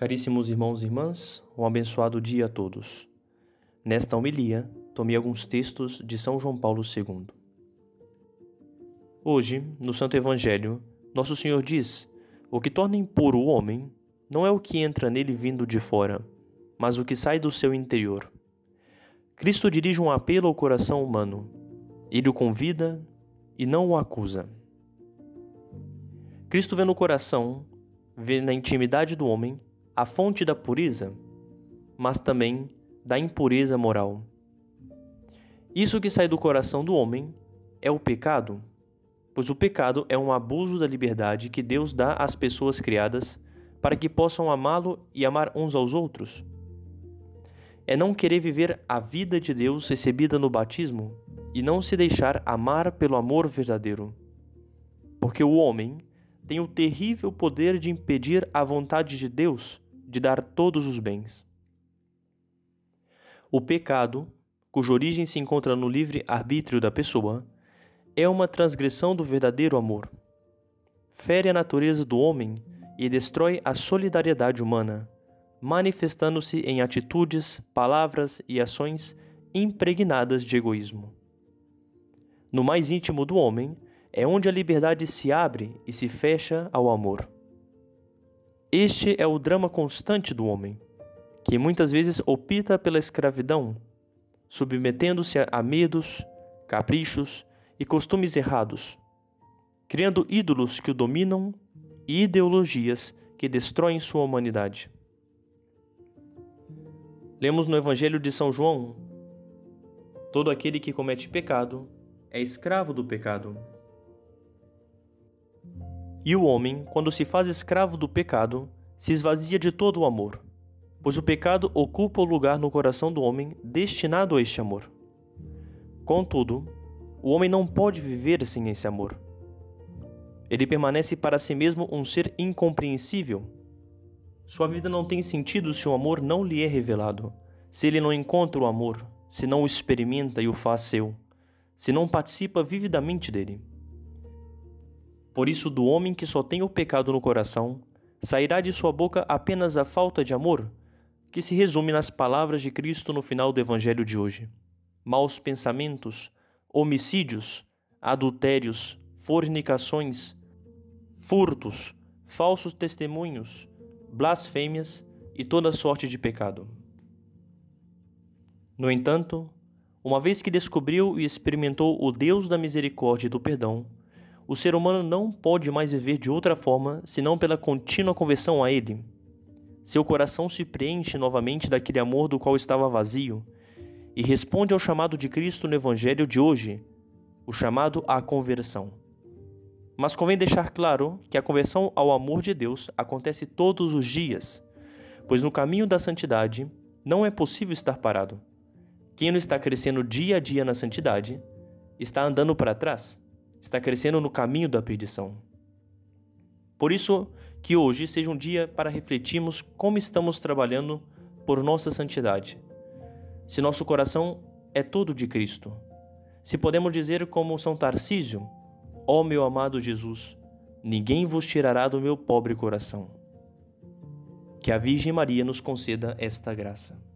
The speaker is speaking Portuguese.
Caríssimos irmãos e irmãs, um abençoado dia a todos. Nesta homilia, tomei alguns textos de São João Paulo II. Hoje, no Santo Evangelho, Nosso Senhor diz: O que torna impuro o homem não é o que entra nele vindo de fora, mas o que sai do seu interior. Cristo dirige um apelo ao coração humano. Ele o convida e não o acusa. Cristo vê no coração, vê na intimidade do homem, a fonte da pureza, mas também da impureza moral. Isso que sai do coração do homem é o pecado, pois o pecado é um abuso da liberdade que Deus dá às pessoas criadas para que possam amá-lo e amar uns aos outros. É não querer viver a vida de Deus recebida no batismo e não se deixar amar pelo amor verdadeiro. Porque o homem tem o terrível poder de impedir a vontade de Deus de dar todos os bens. O pecado, cuja origem se encontra no livre arbítrio da pessoa, é uma transgressão do verdadeiro amor. Fere a natureza do homem e destrói a solidariedade humana, manifestando-se em atitudes, palavras e ações impregnadas de egoísmo. No mais íntimo do homem, é onde a liberdade se abre e se fecha ao amor. Este é o drama constante do homem, que muitas vezes opta pela escravidão, submetendo-se a medos, caprichos e costumes errados, criando ídolos que o dominam e ideologias que destroem sua humanidade. Lemos no Evangelho de São João: Todo aquele que comete pecado é escravo do pecado. E o homem, quando se faz escravo do pecado, se esvazia de todo o amor, pois o pecado ocupa o lugar no coração do homem destinado a este amor. Contudo, o homem não pode viver sem esse amor. Ele permanece para si mesmo um ser incompreensível. Sua vida não tem sentido se o amor não lhe é revelado, se ele não encontra o amor, se não o experimenta e o faz seu, se não participa vividamente dele. Por isso, do homem que só tem o pecado no coração, sairá de sua boca apenas a falta de amor, que se resume nas palavras de Cristo no final do Evangelho de hoje: maus pensamentos, homicídios, adultérios, fornicações, furtos, falsos testemunhos, blasfêmias e toda sorte de pecado. No entanto, uma vez que descobriu e experimentou o Deus da misericórdia e do perdão, o ser humano não pode mais viver de outra forma senão pela contínua conversão a Ele. Seu coração se preenche novamente daquele amor do qual estava vazio e responde ao chamado de Cristo no Evangelho de hoje, o chamado à conversão. Mas convém deixar claro que a conversão ao amor de Deus acontece todos os dias, pois no caminho da santidade não é possível estar parado. Quem não está crescendo dia a dia na santidade está andando para trás está crescendo no caminho da perdição. Por isso, que hoje seja um dia para refletirmos como estamos trabalhando por nossa santidade. Se nosso coração é todo de Cristo. Se podemos dizer como São Tarcísio: Ó oh, meu amado Jesus, ninguém vos tirará do meu pobre coração. Que a Virgem Maria nos conceda esta graça.